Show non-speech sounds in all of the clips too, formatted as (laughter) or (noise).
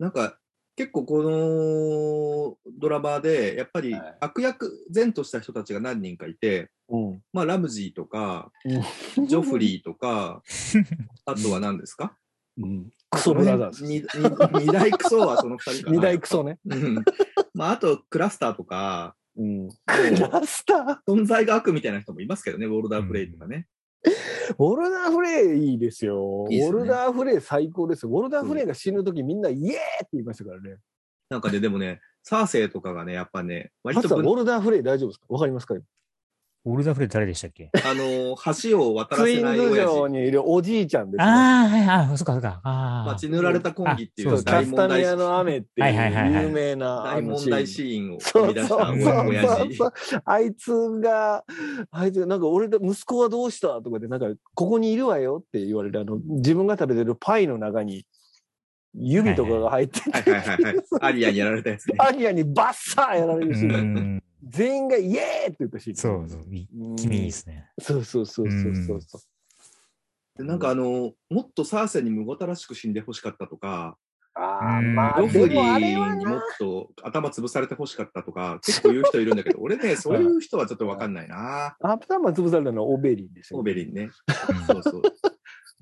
なんか結構このドラマでやっぱりはい悪役前とした人たちが何人かいて、うん。まあラムジーとか、うんジョフリーとか、(laughs) あとは何ですか？うん。クソブラザーズ。二大クソはその二人かな。二大クソね。うん。まああとクラスターとか、うん。もうラスター？存在が悪みたいな人もいますけどね、ウォルダーフレイとかね。(laughs) ウォルダーフレイいいですよ。いいですねウォルダーフレイ最高ですよ。ウォルダーフレイが死ぬときみんなイエーって言いましたからね。なんかね、でもね、サーセイとかがね、やっぱね、割とぶんォルダーフレイ大丈夫ですか？わかりますか？ウォルダーフレー誰でしたっけ？(laughs) あの、橋を渡らツインせないズ城親父。にいるおじいちゃんですね。ああ、はいはい、そっかそっか。ああ。まあ、血塗られた婚儀っていあうそうキャ大問題スタニアの雨っていう有名な大問題シーンを生み出しそうそうそうた親父。そうあいつが、あいつが、なんか俺だ、息子はどうしたとかで、なんか、ここにいるわよって言われて、あの、自分が食べてるパイの中に、指とかが入ってて、はいはいはいはい。アリアにやられたやつね。アリアにバッサーやられるうシーン。ん。全員がイエーって言ったシーン。そうそう。君いいですね。そうそうそうそうそうそう。でなんかあの、もっとサーセンにむごたらしく死んでほしかったとか、ああ、うんまあ、でロフリーにもっな。と頭潰されてほしかったとか、結構言う人いるんだけど、(laughs) 俺ね、そういう人はちょっとわかんないな。頭潰されたのはオベリンでしょ。オベリンね。うんそうそう。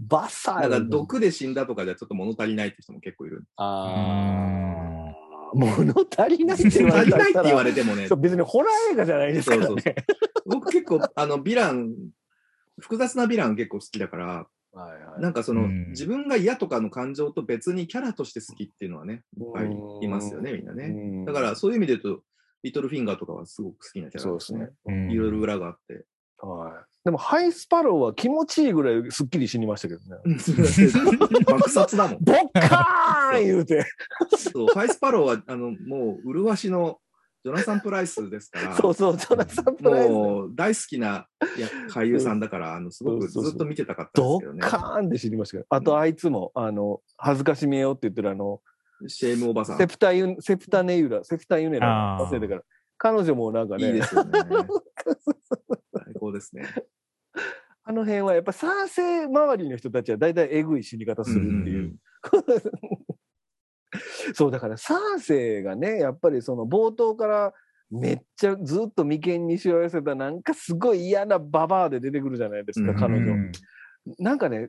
バッサーなんかやら毒で死んだとかじゃちょっと物足りないって人も結構いる。ああ。物足りないって言われたらないって言われてもね別にホラー映画じゃないですからね。そうそう僕結構、あの、ヴィラン、複雑なヴィラン結構好きだから、はいはいなんかその、うん自分が嫌とかの感情と別にキャラとして好きっていうのはね、いっぱいいますよね、みんなね。ねだからそういう意味で言うと、リトルフィンガーとかはすごく好きなキャラですね。うんいろいろ裏があって。はい。でも、ハイスパローは気持ちいいぐらいすっきり死にましたけどね。爆殺だもん。ボッカーン言うて。そう、ファイスパローは、あの、もう、麗しのジョナサン・プライスですから、そうそう、ジョナサンプライス。もう大好きなや俳優さんだから、あの、すごくずっと見てたかったんでドすけどねッ。カーンって死にましたけど。あと、あいつも、あの、恥ずかしめようって言ってるあの、シェームおばさん。セプタユン、セプタネユラ、セプタユネラ忘れてから。彼女もなんかね、いいですよね。(laughs) 最高ですね。あの辺はやっぱ賛成周りの人たちは大体えぐい死に方するっていう。んんん (laughs) そう、だから賛成がね、やっぱりその冒頭からめっちゃずっと眉間にしわ寄せたなんかすごい嫌なババアで出てくるじゃないですか、うん彼女。うんなんかね、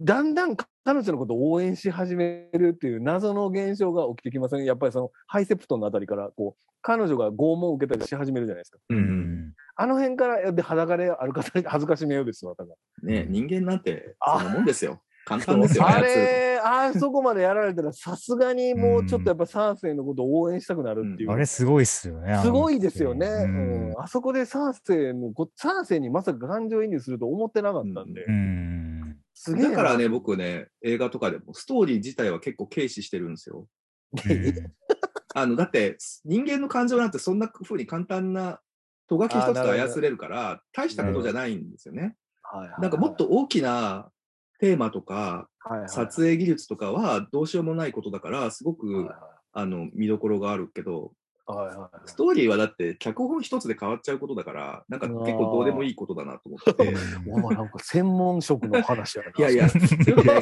だんだん彼女のことを応援し始めるっていう謎の現象が起きてきません、やっぱりそのハイセプトンのあたりからこう彼女が拷問を受けたりし始めるじゃないですか。ううんんあの辺からで裸で歩かされ恥ずかしめようですわ、だからね人間なんて、あそんなもんですよ。簡単ですよ、あ操るれ、あそこまでやられたら、さすがにもうちょっとやっぱサーセイのことを応援したくなるっていう。あれすごいっすよね。すごいですよね。ううんんあそこでサーセイのこ、サーセイにまさか感情移入すると思ってなかったんで。うん。すげえな。だからね、僕ね、映画とかでも、ストーリー自体は結構軽視してるんですよ。(laughs) あの、だって、人間の感情なんてそんな風に簡単な、とがき一つで操れるから、大したことじゃないんですよね。なんかもっと大きなテーマとか、はいはい撮影技術とかはどうしようもないことだから、すごはいく、あの、見どころがあるけど、はいはいはいストーリーはだって脚本一つで変わっちゃうことだから、なんか結構どうでもいいことだなと思ってて。お前なんか専門職の話やな。いやいや、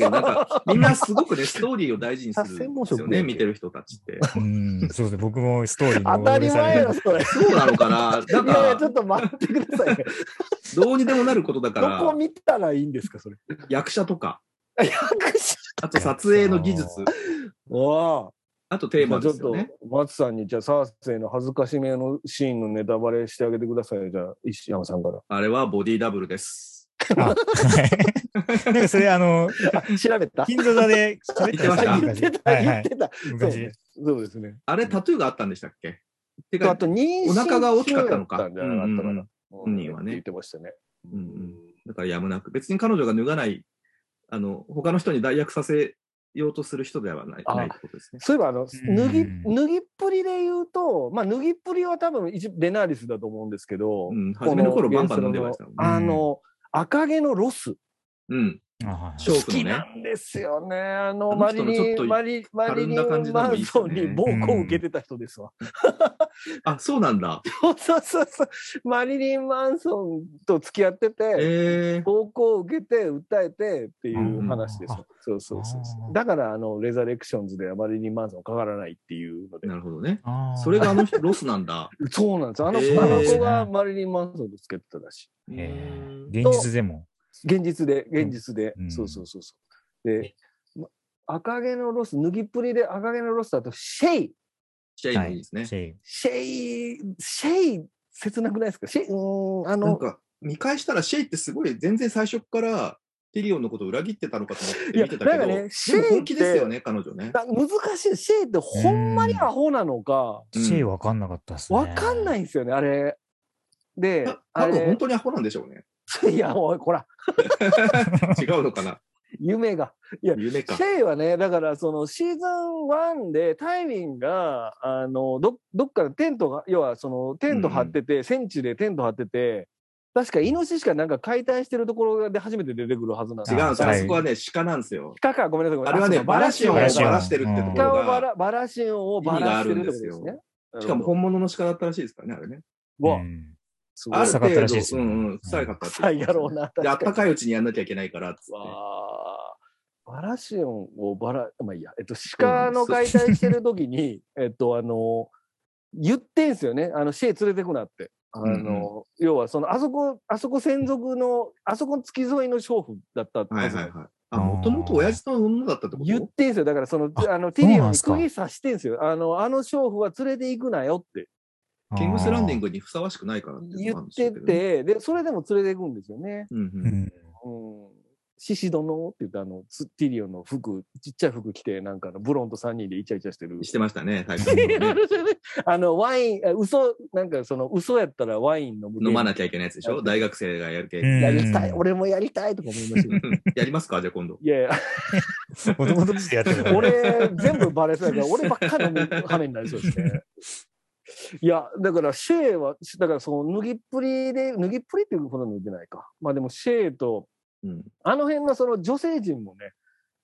なんか、みんなすごくね、ストーリーを大事にするんです専門職よね、見てる人たちって。うん、そうですね。僕もストーリー当たり前それ。そうなのかな？なんいやいや、ちかょ、っと待ってくださいね。どうにでもなることだかどこら、見たらいいんですか、それ。役者とか、(laughs) 役者あと撮影の技術、わあ。あとテーマですよね。と、松さんに、じゃあ、サーセイの恥ずかしめのシーンのネタバレしてあげてください。じゃあ、石山さんから。あれはボディダブルです。(laughs) なんかそれあの、調べた？金座座で喋ってました？言 (laughs) 言ってた、はいはい言ってた。そう昔ね。そうですね。あれタトゥーがあったんでしたっけ？てか、あと、妊娠お腹が大きかったのか。本人はね言ってましたね。うんうんだからやむなく、別に彼女が脱がない、あの、他の人に代役させようとする人ではないあないってことですね。そういえば、あの、ん脱ぎ、脱ぎっぷりで言うと、まあ、脱ぎっぷりは多分一、ベナーリスだと思うんですけど、うん、こ初めの頃バンバン飲んでましたもんね。あの、赤毛のロス。うん。あはい娼好き婦のね。なんですよね。あの、マリリン、マリ、マリリン・マンソンに暴行を受けてた人ですわ。あ、そうなんだ。そうそうそうそう。マリリン・マンソンと付き合ってて、えー、暴行を受けて、訴えてっていう話ですうんよ。そうそうそう。だから、あの、レザレクションズではマリリン・マンソンかからないっていうのでな。るほどね。それがあの人ロスなんだ。(laughs) そうなんです。あの、あの子がマリリン・マンソンと付き合ってたらしい。へうんー現実でも。現実で、現実で。うんそうそうそうそう。で、ま赤毛のロス、脱ぎっぷりで赤毛のロスだと、シェイシェイもいいですね。シェイシェイ、シェイ、切なくないですか？シェイ、うーん、あの、なんか、見返したらシェイってすごい全然最初からティリオンのことを裏切ってたのかと思って見てたけど、なんかねシェイ本気ですよね、彼女ね。な難しい。シェイってほんまにアホなのか、うんシェイわかんなかったっすね。わかんないんですよね、あれ。でた、あれ多分本、当にアホなんでしょうね。(laughs) いや、おい、こら、(laughs) 違うのかな？夢が。夢かシ。ェイはね、だからそのシーズン1でタイミンが、あの、ど、どっかでテントが、要はそのテント張ってて、戦地でテント張ってて、確かイノシシかなんか解体してるところで初めて出てくるはずなんですよ。違うんですあそこはね、鹿なんですよ。鹿か、ごめんなさい。ごめんなさいあれはね、バラシオンをバラしてるってところが、鹿をバラ、バラシオンをバラしてるってことですね。しかも本物の鹿だったらしいですからね、あれね。うわ、うんすごいある臭かった程度、らしいですようんうん、臭いかったって臭いやろうな。で、あったい。かいうちにやんなきゃいけないからっつって。わあバラシオンをバラ、まあいいや、えっと、鹿の解体してる時に、(laughs) えっと、あの、言ってんすよね。あの、シェイ連れてくなって。あの、要は、その、あそこ、あそこ専属の、あそこの付き添いの娼婦だったってはいはいはい。あ、もともと親父の女だったってこと？言ってんすよ。だから、その、ああの、ティリオンに釘刺してんすよ。あの、あの娼婦は連れて行くなよってキングスランディングにふさわしくないからって言って。て、で、それでも連れて行くんですよね。うんう。うんんうん。シシ殿って言って、あの、ツティリオンの服、ちっちゃい服着て、なんかあのブロンと3人でイチャイチャしてる。してましたね、(laughs) 最初ねあの、ワイン、あ嘘、なんかその、嘘やったらワイン飲む。飲まなきゃいけないやつでしょ？大学生がやる系。うんやりたい、俺もやりたいとか思いましたけど。(laughs) やりますか？じゃあ今度。いやいや、もともとしてやってる。俺、全部バレそうやから、俺ばっかり飲む羽目になりそうですね。いや、だからシェイは、だからその脱ぎっぷりで、脱ぎっぷりっていうことは脱いでないか。まあでもシェイと、うん。あの辺のその女性陣もね、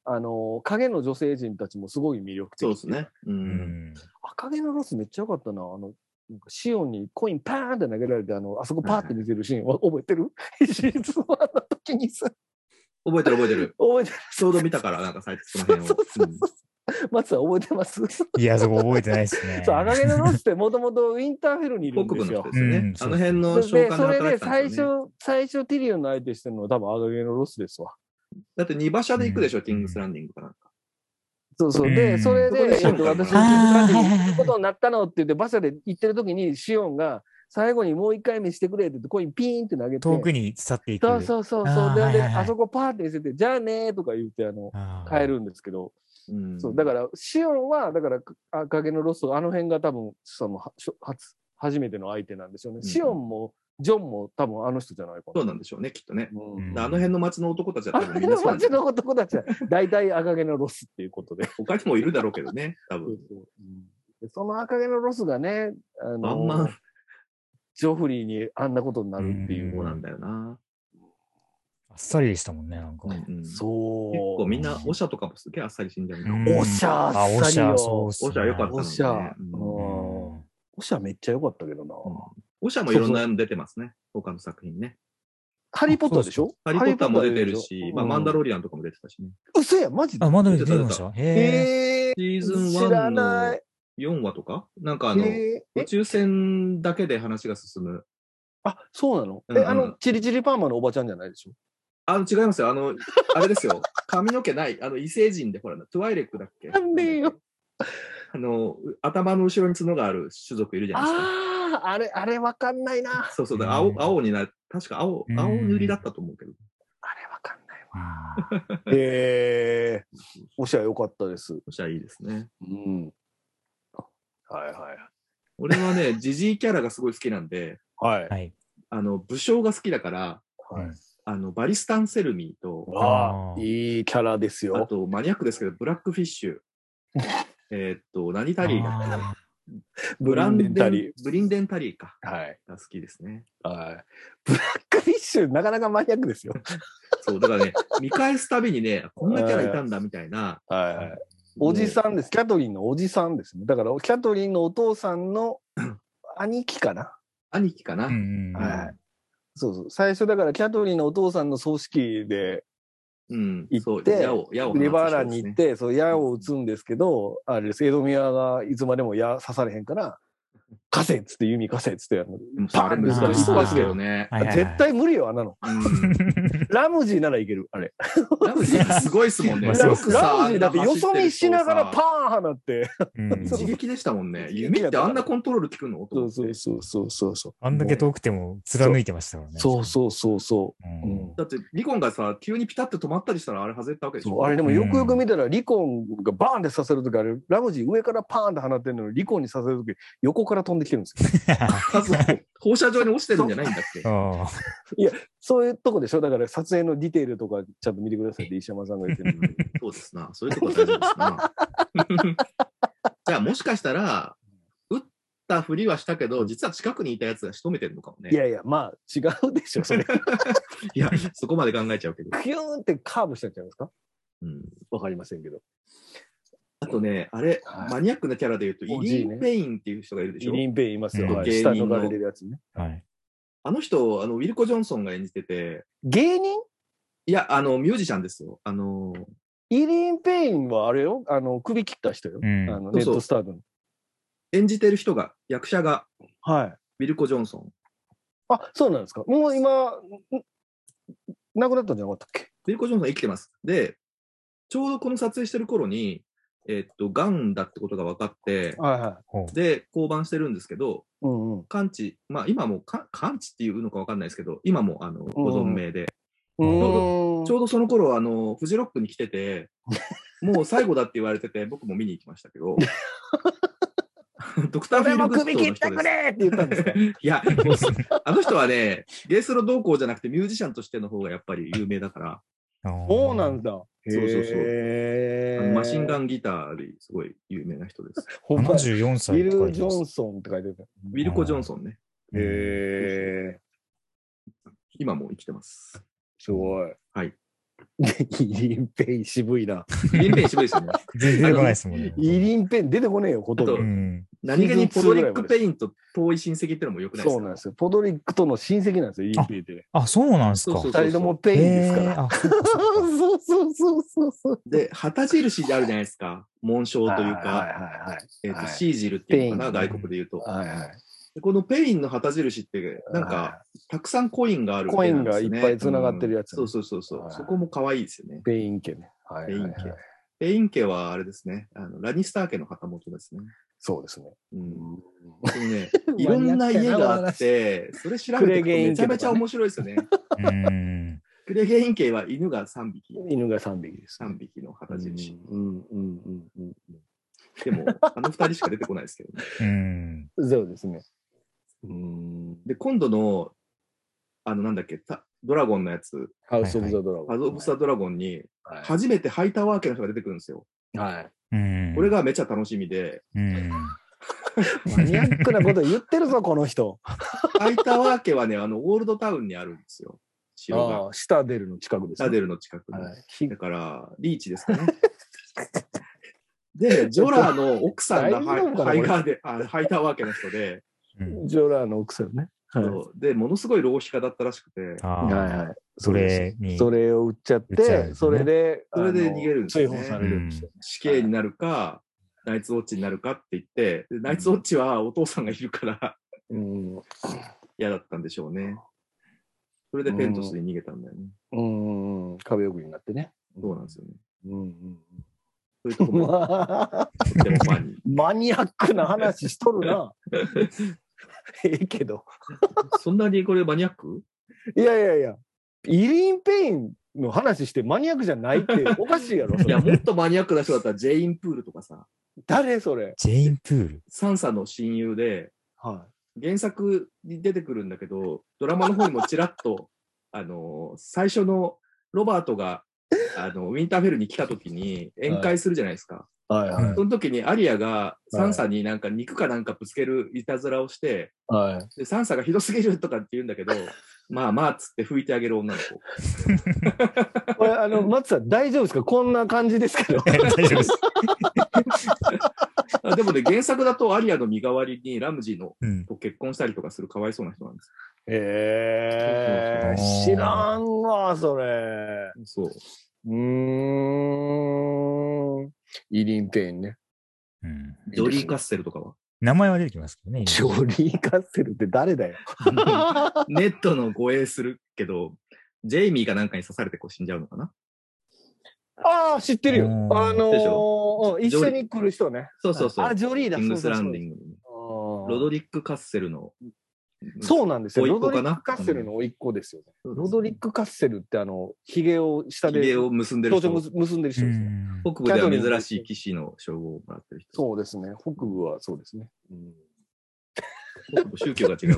あの、影の女性陣たちもすごい魅力的。そうですね。う。うんん赤毛のロスめっちゃ良かったな。あの、なんかシオンにコインパーンって投げられて、あの、あそこパーって見せるシーン、わ覚えてる？シーズン1の時にさ、覚えてる覚えてる。覚えてるちょうど見たから、なんか最初この辺を。そうそうそう (laughs) 松さん覚えてます？いや、そこ覚えてないですね。(laughs) そう、赤毛のロスってもともとウィンターフェルにいるん北部ですよ。の人ですよね。うんあの辺の商で、それで最。初、最初ティリオンの相手してるのは多分赤毛のロスですわ。だって2馬車で行くでしょ、うんキングスランディングかなんか。そうそう。うで、んそれで、そこでえっと、私、キングスランディング行くことになったのって言って、馬車で行ってる時に、シオンが、最後にもう一回見してくれって言って、コインピーンって投げて。遠くに去っていく。そうそうそう。あそうで、あそこパーって見せて、じゃあねーとか言って、あの、帰るんですけど、うんそう、だから、シオンは、だから、赤毛のロスと、あの辺が多分、その、は初、初初めての相手なんでしょうね。んシオンも、ジョンも多分あの人じゃないかな。そうなんでしょうね、きっとね。うんうんあの辺の町の男たちは多分みんなそうなんですよ街の男たちは、大体赤毛のロスっていうことで。(laughs) 他にもいるだろうけどね、多分。そその赤毛のロスがね、あのあんまジョフリーにあんなことになるっていう。そうなんだよな。あっさりでしたもんね、なんか。うんうん結そう。構みんな、オシャとかもすげえあっさり死んじゃうおしゃあ、っさりよそうっすね。オシャ良かったのおしゃ、おしゃめっちゃ良かったけどな。オシャもいろんなの出てますね、他の作品ね。ハリー・ポッターでしょ？ハリー・ポッターも出てるハしまあ、マンダロロリアンとかも出てたしね。嘘や、マジで？あ、まだ出てました。へえ。へえシーズン知ら1のない。4話とか？なんかあの、宇宙船だけで話が進む。あ、そうなの？うんうんえ、あの、チリチリパーマのおばちゃんじゃないでしょ？あの、違いますよ。あの、あれですよ。(laughs) 髪の毛ない。あの、異星人で、ほら、トゥワイレックだっけ？なんでよ。あの、頭の後ろに角がある種族いるじゃないですか。ああ、あれ、あれわかんないな。あそうそうだ、うん青、青になる。確か青、うん青塗りだったと思うけど。れわかんないわ。あ (laughs) へえおしゃよかったです。そしたらいいですね。うん。はいはい。俺はね、ジジイキャラがすごい好きなんで、はいー。はい。あの、武将が好きだから、はいあの、バリスタン・セルミーと、ああ、あーいいキャラですあよ。とマニアックですけど、ブラックフィッシュ。(laughs) えーっと、何タリーだっあブランデンタリブリンデンタリーか。ー。はい。が好きですね。はい。ブラックフィッシュ、なかなかマニアックですよ。(laughs) そう、だからね、見返すたびにね、こんなキャラいたんだみたいな。はいはい。おじさんです。キャトリンのおじさんですね。だから、キャトリンのお父さんの兄貴かな。兄貴かな。うんうんはい。そうそう。最初だから、キャトリンのお父さんの葬式で、うん。行って。リバーランに行って、そう、矢を撃つんですけど、あれです、エドミアがいつまでも矢刺されへんから、貸せっつって弓貸せっつってやるの。でもさあれ難しそうですけどね。はいはいはい絶対無理よ、あんなの。うん。ラムジーならいける、あれ。ラムジーすごいっすもんね。(laughs) まあラムよくさジーだってよそ見しながらパーン放って。うん (laughs) 一撃でしたもんね。弓ってあんなコントロール効くの？そうそうそうそうそうそう。あんだけ遠くても貫いてましたからね。そうそうそうそう。だって、リコンがさ、急にピタッと止まったりしたらあれ外れたわけでしょ？あれでもよくよく見たら、リコンがバーンってさせるときあれ、ラムジー上からパーンって放ってるのに、リコンにさせるとき横から飛んできてるんですよ。あそう放射状に落ちてるんじゃないんだっけああそういうとこでしょ？だから撮影のディテールとかちゃんと見てくださいって石山さんが言ってる。そうですな。そういうとこ大事ですな。(laughs) じゃあもしかしたら、撃ったふりはしたけど、実は近くにいたやつが仕留めてるのかもね。いやいや、まあ違うでしょ、それ。(laughs) いや、そこまで考えちゃうけど。(laughs) キューンってカーブしたんちゃいますか？うん、わかりませんけど。あとね、あれ、はいマニアックなキャラで言うと、イリーン・ペインっていう人がいるでしょ？イリン・ペインいますよ。うんはい芸人の舌抜かれてるやつね。はい。あの人、あの、ウィルコ・ジョンソンが演じてて、芸人？いや、あの、ミュージシャンですよ。あの、イリン・ペインはあれよ？あの、首切った人よ。うんあのそうそうネッド・スタークの。演じてる人が、役者が、はい。ウィルコ・ジョンソン。あ、そうなんですか。もう今、ん亡くなったんじゃなかったっけ？ウィルコ・ジョンソン生きてます。で、ちょうどこの撮影してる頃に、えっと、ガンだってことが分かって、はいはい。で、降板してるんですけど、うんうん。完治、まあ今もか完治っていうのか分かんないですけど、今もあのご存命で、うーんちょうどその頃あの、フジロックに来てて、(laughs) もう最後だって言われてて、僕も見に行きましたけど、(laughs) ドクター・フィールグッドの首切ってく。れって言ったんですか？(laughs) いや、あの人はね、ゲースロ同行じゃなくてミュージシャンとしての方がやっぱり有名だから、そうなんだ。そうそうそうマシンガンギターですごい有名な人です。(laughs) ほんま74歳ウィル・ジョンソンって書いてた。ウィルコ・ジョンソンね、へえ、今も生きてます。すごい。はい。イリン・ペイン渋いな。イリンペイン渋いですよね。全然出てこないですもんね。イリン・ペイン出てこねえよ、ほとんど。うん。何気にポドリック・ペインと遠い親戚ってのもよくないですか？そうなんですよ。ポドリックとの親戚なんですよ、イリン・ペインってね。あ、そうなんですか。そうそう二人ともペインですから。そうかそうかそうそう。で、旗印であるじゃないですか。紋章というはいか、はいはいえっ、と、はい sigil っていうのかな、ペイン外国で言うと。はい。はいこのペインの旗印って、なんか、たくさんコインがあるコインがいっぱい繋がってるやつうんそうそうそうそこも可愛いですよね。ペイン家ね。はいはいはいペイン家。ペイン家はあれですね、あのラニスター家の旗本ですね。そうですね。うん。ね、(laughs) いろんな家があって、それ調べてめちゃめちゃ面白いですよね。(laughs) うん。クレゲイン家は犬が3匹、犬が3匹です。3匹の旗印。うんうんうんうんでも、あの2人しか出てこないですけどね。うん。うん。そうですね。うん。で、今度の、あの、なんだっけ、たドラゴンのやつ、ハウス・オブ・ザ・ドラゴン。ハズ・オブ・ザ・ドラゴンに、はい初めてハイタワー家の人が出てくるんですよ。はい。うん。これがめちゃ楽しみで、うん。マニアックなこと言ってるぞ、この人。ハイタワー家はね、あの、オールドタウンにあるんですよ。城が。ああ、シタデルの近くです、ラデルの近くに。はいひだから、リーチですかね。で、ジョラの奥さんがハイガーで、あハイタワー家の人で、うんジョラーの奥さんね。はい。で、ものすごい浪費家だったらしくて、あはいあ。はい。それに。それを売っちゃっ売っちゃうんですねて、それで、それで逃げるんですよね追放されるんですよ。死刑になるか、ナイツウォッチになるかって言って、でナイツウォッチはお父さんがいるからうん。嫌だったんでしょうね。それでペントスに逃げたんだよね。うん。壁送りになってね。そうなんですよね。うんうんそういうと。(laughs) マニアックな話しとるな。(laughs) (laughs) ええけど。そんなにこれマニアック？いやいやいや、イリーン・ペインの話してマニアックじゃないって (laughs) おかしいやろ。いや、もっとマニアックな人だったらジェイン・プールとかさ、誰それ？ジェインプール？サンサの親友で、は原作に出てくるんだけど、ドラマの方にもちらっと、(laughs) あの、最初のロバートが、あの、ウィンターフェルに来た時に宴会するじゃないですか。い。はいはい。その時にアリアがサンサになんか肉かなんかぶつけるいたずらをして、はい。でサンサがひどすぎるとかって言うんだけど、(laughs) まあまあっつって拭いてあげる女の子。これ、あの、松さん、大丈夫ですか？こんな感じですけど。大丈夫です。(laughs) あでもね、原作だとアリアの身代わりにラムジーのうん。と結婚したりとかするかわいそうな人なんです。えそうそうそう知らんわ、それ。そう。うーん。イリン・ペインね。うんジョリー・カッセルとかは？名前は出てきますけどね。ジョリー・カッセルって誰だよ。(laughs) ネッドの護衛するけど、ジェイミーかなんかに刺されてこう死んじゃうのかな？ああ、知ってるよ。うんあのーうん一緒に来る人ね。そうそうそう。あ、ジョリーだ。キングスランディン。グロドリック・カッセルの。そうなんですよ。ロドリック・カッセルの甥っ子ですよね。そうですロドリック・カッセルってあの、髭を下で、髭を結んでる人。結んでる人うですね。ん。北部では珍しい騎士の称号をもらってる人。そうですね。北部はそうですね。北部宗教が違う。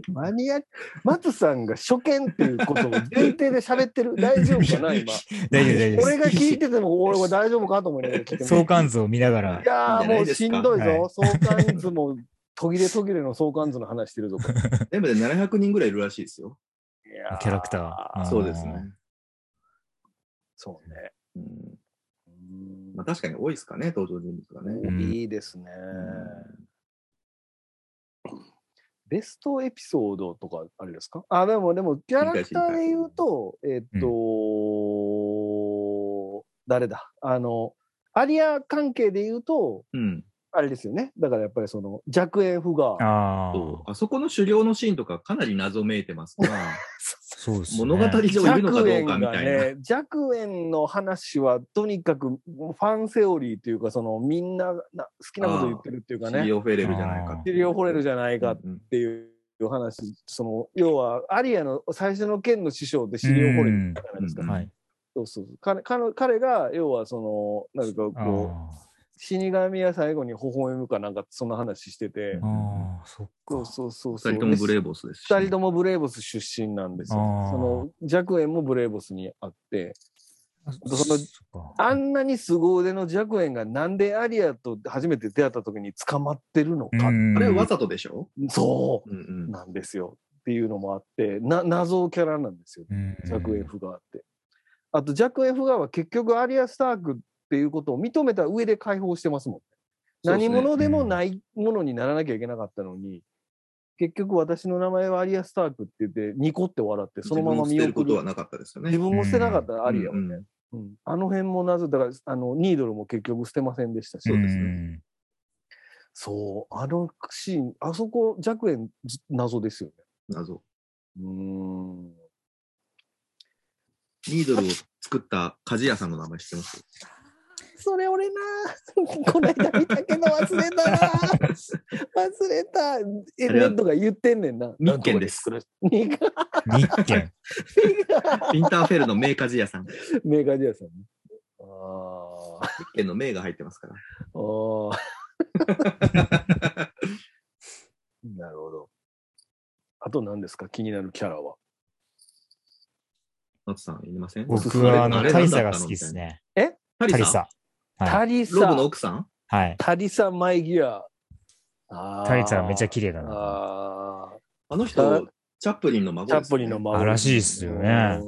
(laughs) マニア、松さんが初見っていうことを前提で喋ってる。(laughs) 大丈夫かな、今？大丈夫、大丈夫です。俺が聞いてても、俺は大丈夫かと思いながら聞いて (laughs) 相関図を見ながらい。やーもうしんどいぞ。はい相関図も、途切れ途切れの相関図の話してるぞ。(laughs) 全部で700人ぐらいいるらしいですよ。いやキャラクターそうですね。そうね。うんうんまあ、確かに多いですかね、登場人物がね。うんいいですね。ベストエピソードとかあれですか？あ、でも、でも、キャラクターで言うと、えっと、誰だ？あの、アリア関係で言うと、うん。あれですよね。だからやっぱりその、弱縁不が、あそうあそこの狩猟のシーンとかかなり謎めいてますが、(laughs) そうですね。物語上いるのかどうかみたいな。ね、弱縁の話はとにかくファンセオリーというか、そのみんなな好きなこと言ってるっていうかね、シリオフェレルじゃないかってシリオフォレルじゃないかっうんていう話、その要はアリアの最初の剣の師匠でシリオフォレルじゃないですか。うんはい。そうそう彼彼彼が要はその、なんかこう、あ死神は最後に微笑むかなんかそんな話してて、ーあー、そっか。そうそうそうそう。二人ともブレーボスですし。二人ともブレーボス出身なんですよ。その弱縁もブレーボスにあって、そのあんなに凄腕の弱縁がなんでアリアと初めて出会った時に捕まってるのか、うんあれわざとでしょ？そうんうんうなんですよっていうのもあって、な謎キャラなんですよ。うん弱縁フガーって。あと弱縁フガーは結局アリア・スタークっていうことを認めた上で解放してますもん。ね何者でもないものにならなきゃいけなかったのに、結局私の名前はアリア・スタークって言って、ニコって笑って、そのまま見自分を捨てるこ送る。とはなかったですよね。自分も捨てなかった、アリアはね。うんあの辺も謎、だから、あの、ニードルも結局捨てませんでしたし。そうですねんそう、あのシーン、あそこ、弱縁、ず謎ですよね。謎。うーん。ニードルを作った鍛冶屋さんの名前知ってます？それ俺な、(laughs) この間見たけど忘れたな。(laughs) 忘れた。え、あれはネットが言ってんねんな。日券ですなんとかで作る。日券。インターフェルの名鍛冶屋さん。メーカージャーさんね。ああ。日券の名が入ってますから。ああ。(laughs) なるほど。あと何ですか？気になるキャラは。松さんいりません？僕はあの、れタリサが好きです。ね。あれタリサ。はい。タリロブのサ。奥さん？はい。タリサマイギア。タリサがめっちゃ綺麗だな。ああのあ人、チャップリンの孫ーチャップリンの孫あらしいっすよね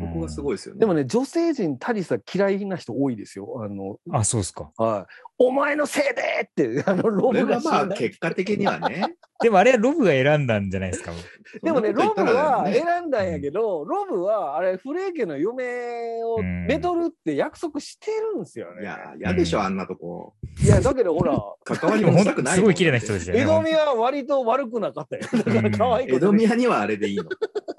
うんそこがすごいですよね。でもね、女性陣タリサ嫌いな人多いですよ。あの、あ、そうですか。はい。お前のせいでって、あの、ロブがはまあ結果的にはね。(laughs) でもあれはロブが選んだんじゃないですか。でもね、ロブはね選んだんやけど、ロブは、あれ、フレー家の嫁をうんめとるって約束してるんですよね。いや、嫌でしょ、あんなとこ。いや、だけどほら、関わりでもほんもしたくない。すごい綺麗な人ですよね。江戸宮は割と悪くなかったよ。だから可愛い江戸宮にはあれでいいの。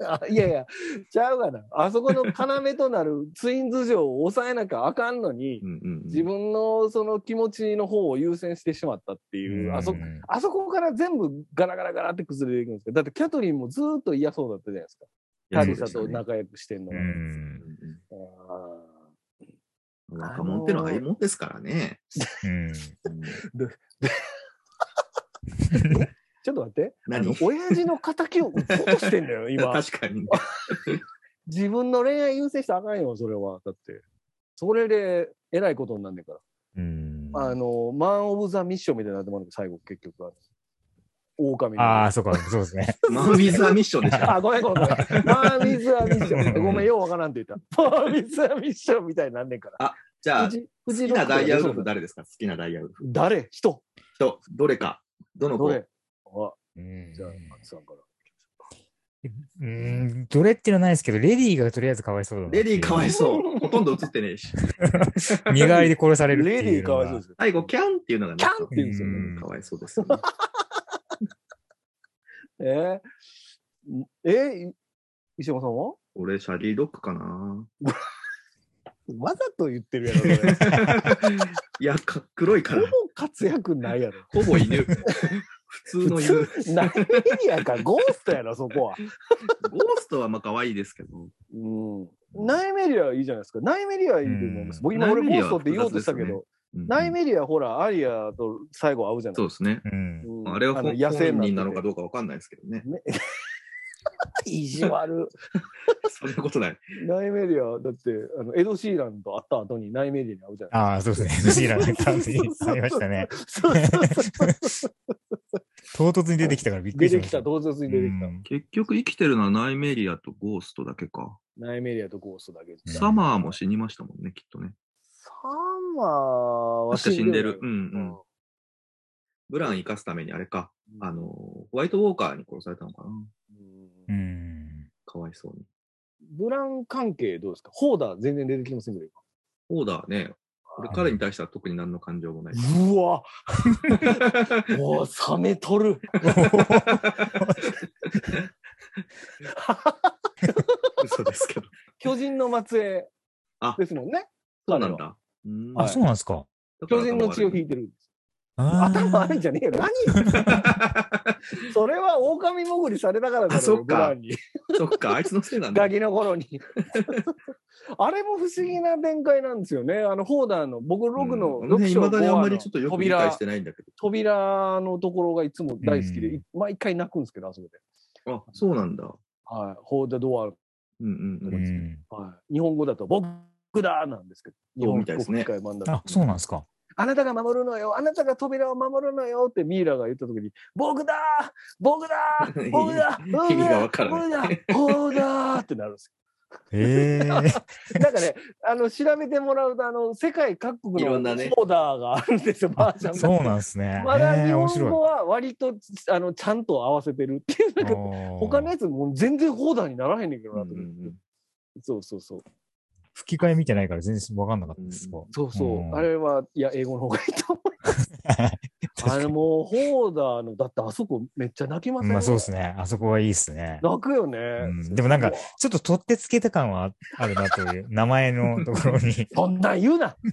(laughs) あいやいや、ちゃうがな。あそこの要となるツインズ城を抑えなきゃあかんのに、うんうんうん自分のその気持ちの方を優先してしまったっていう、あそうんあそこから全部ガラガラガラって崩れていくんですけど、だってキャトリンもずーっと嫌そうだったじゃないですか。タリサと仲良くしてんのうは。ん。あ若者ってのはああいうもんですからね。うん。(laughs) ちょっと待って。あ何？の (laughs) 親父の敵を撃とうとしてんだよ、今。(laughs) 確かに。自分の恋愛優先したらあかんよ、それは。だって。それで、えらいことになんねんから。うん。あの、マン・オブ・ザ・ミッションみたいになってもらう最後、結局は。狼の。ああ、そうか、そうですね。(laughs) マン・ウィズ・ア・ミッションでしょ。(laughs) あ、ごめんごめんごめん。マーミズ・ア・ミッション。ごめん、ようわからんって言った。マーミズ・ア・ミッションみたいになんねんから。じゃあ、藤好藤きなダイヤウルフだ誰ですか？好きなダイヤウルフ。誰？人人、どれか。どの子？どれ？あうんじゃあ、松さんから。うーん、どれっていうのはないですけど、レディーがとりあえずかわいそうだレディーかわいそう。ほとんど映ってねえし。(laughs) 身代わりで殺される。レディーかわいそうですよ。最後、キャンっていうのがねキャンって言うんですよね。うんかわいそうですよね。え？ー、え？石山さんは？俺、シャリードッグかな。わざと言ってるやろ、それ。(laughs) いや、か黒いからほぼ。活躍ないやろ。ほぼ犬。(laughs) 普通の犬。ゴー何やかゴーストやろ、そこは。ストはまあ可愛いですけど。うん。ナイメリアいいじゃないですか。ナイメリアいいと思います。うん僕今俺ゴナイメリアーストって言おうとしたけど、うんナイメリアほら、アリアと最後会うじゃないそうですね。うん。うんあれは本の野生本人なのてかどうかわかんないですけどね。ね (laughs) 意地悪。(laughs) そんなことない。ナイメリア、だって、あの、エド・シーランと会った後にナイメリアに会うじゃないああ、そうですね。シーラの感じにありましたね。唐突に出てきたからびっくりしました。出てきた、唐突に出てきた。うん結局生きてるのはナイメリアとゴーストだけか。ナイメリアとゴーストだけです。サマーも死にましたもんね、きっとね。サマーは確か死んでる。うんうん。ブラン生かすためにあれか。あの、ホワイトウォーカーに殺されたのかな。うんうん。かわいそうに。ブラン関係どうですか？ホーダー全然出てきませんけど、オーダーね、俺彼に対しては特に何の感情もない。今うわ (laughs) もう冷めとる。(laughs) 嘘ですけど。(laughs) 巨人の末裔あですもんね。そうなんだ。うんあ、そうなんですか。巨人の血を引いてるんです。頭悪いんじゃねえよ。何？(laughs) それは狼潜りされたからだろあそっか。そっか、あいつのせいなんだガ。キの頃に。あれも不思議な展開なんですよね。あの、ホーダーの、僕6の、うん、い章まだにあんま5りちょっとよく理扉解してないんだけ扉のところがいつも大好きで、うんい毎回泣くんですけど、あそこで。ど。あ、そうなんだ。はい。ホーダードア、うんうんう。うんん。はい。日本語だと、僕だなんですけど。日そう本みたいですねあ、そうなんですか。あなたが守るのよ、あなたが扉を守るのよってミイラが言ったときに、僕だ僕だ (laughs) 僕だ意味がわからない僕だ僕だってなるんですへえ。よ。(laughs) なんかね、あの、調べてもらうと、あの、世界各国のオーダーがあるんですよ、バージョンが。そうなんですね。まだ日本語白は割と、あの、ちゃんと合わせてるっていう。なんかい。他のやつもう全然オーダーにならへんねんけどなと思って、うんうんうんそうそうそう。吹き替え見てないから全然わかんなかったです。うんそうそう。うんあれは、いや、英語の方がいいと思う。(laughs) あれもう、ホーダーの、だってあそこめっちゃ泣きませんまあそうですね。あそこはいいっすね。泣くよね。うんでもなんか、ちょっと取ってつけた感はあるなという、(laughs) 名前のところに。そんなん言うな。(laughs)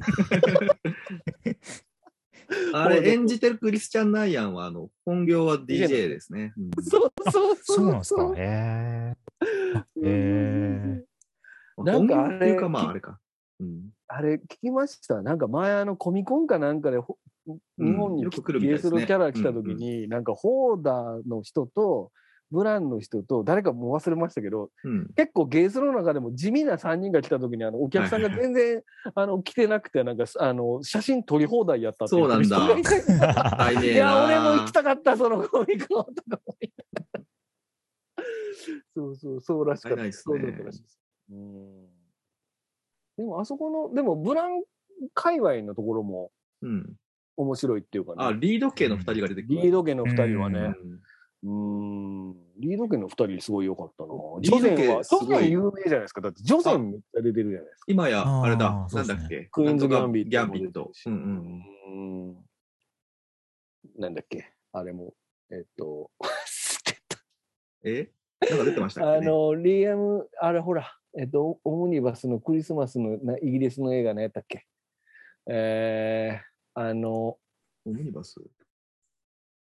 あれ、演じてるクリスチャン・ナイアンは、あの、本業は DJ ですね。うんそうそうそう。そうなんですか。へえ。へえ。なんかあれか、まあ、あれか。うん。あれ聞きました？なんか前あのコミコンかなんかでほ日本によく来るみたいゲスのキャラ来た時に、なんかホーダーの人とブランの人と誰かもう忘れましたけどうん。結構ゲースの中でも地味な3人が来た時にあのお客さんが全然 (laughs) あの来てなくてなんかあの写真撮り放題やったっていそうなんだ。(laughs) いや俺も行きたかったそのコミコンとかそうそうそうらしかった。ね。そうだったらしいですうんでもあそこのでもブラン界隈のところもうん。面白いっていうかねあ、リード系の二人が出てくる。リード家の二人はうね、んうーん、リード家の二人すごい良かったな。ジョゼンは、ジすごいョゼン有名じゃないですか。だってジョゼンめっちゃ出てるじゃないですか。今や、あれだ、なんだっけ？クイーンズ・ギャンビット。ギャンビット。うんうん。なんだっけ？あれも、えっと、(laughs) え？なんか出てましたっけ、ね、あの、リアム、あれほら、えっと、オムニバスのクリスマスのなイギリスの映画のやったっけ？えー、あの、オムニバス？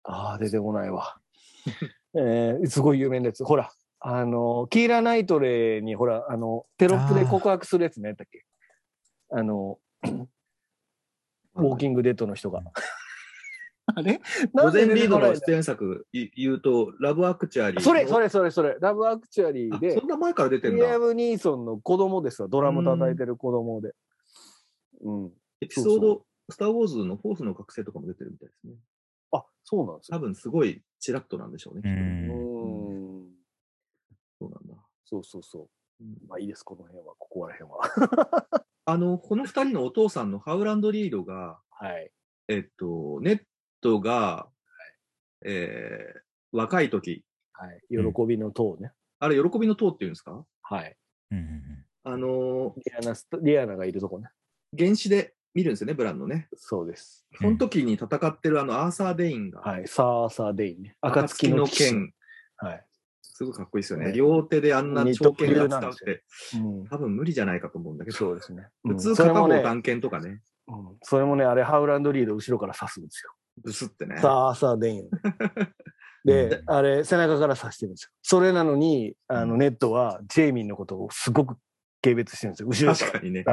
ああ、出てこないわ。(laughs) えー、すごい有名なやつ。ほら、あの、キーラ・ナイトレイに、ほら、あの、テロップで告白するやつね、やったっけ？あの、ウォーキングデッドの人が。あれ？ロゼンリードの出演作い言うと、ラブアクチュアリー。それ、それ、それ、それ、ラブアクチュアリーあでそ、んな前から出てんだリア。ム・ニーソンの子供ですわ、ドラム叩いてる子供で。うん。エピソード、スター・ウォーズのフォースの覚醒とかも出てるみたいですね。あ、そうなんですよ。多分すごいチラッとなんでしょうね。う。んん。そうなんだ。そうそうそう。うんまあいいです、この辺は、ここら辺は。(laughs) あの、この二人のお父さんのハウランド・リードが、はい。えっと、ネットが、えー若い時、はい。喜びの塔ね。あれ、喜びの塔っていうんですか？はい。うんうんあのーリアナリアナがいるとこね。原始で見るんですよね、ブランのね。そうです。うんその時に戦ってるあのアーサー・デインが、はい。サーサーデインね。暁の剣。剣、はい。すごいかっこいいですよね。ね両手であんな長剣が使うって、うん。多分無理じゃないかと思うんだけど、そうですね。普通うんそれもね、片方探検とかね、うんそれもね、あれ、ハウランドリード後ろから刺すんですよ。ブスってね。サーサーデイン。(laughs) で、あれ、背中から刺してるんですよ。それなのに、あの、ネットは、ジェイミンのことをすごく軽蔑してるんですよ。後ろ。確かにね。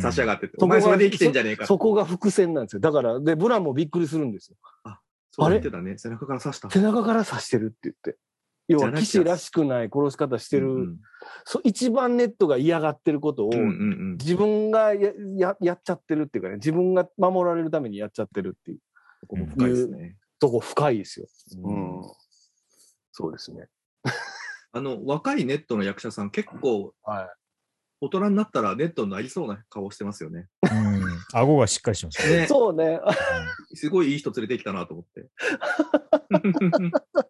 差し上がってて、そこがお前それで生きてんじゃねえか。そこが伏線なんですよ。だから、で、ブランもびっくりするんですよ。そう言ってたね。背中から刺した。背中から刺してるって言って。要は、騎士らしくない殺し方してる、うんそ一番ネットが嫌がってることを、うんうんうん自分がやややっちゃってるっていうかね、自分が守られるためにやっちゃってるっていうここも深いですね。とこ深いですよ。ううんん。そうですね。(laughs) あの、若いネットの役者さん、結構、は大人になったらネットになりそうな顔してますよね。うん。顎がしっかりしてますね。い。ね。(laughs) そうね。すごいいい人連れてきたなと思って。(laughs)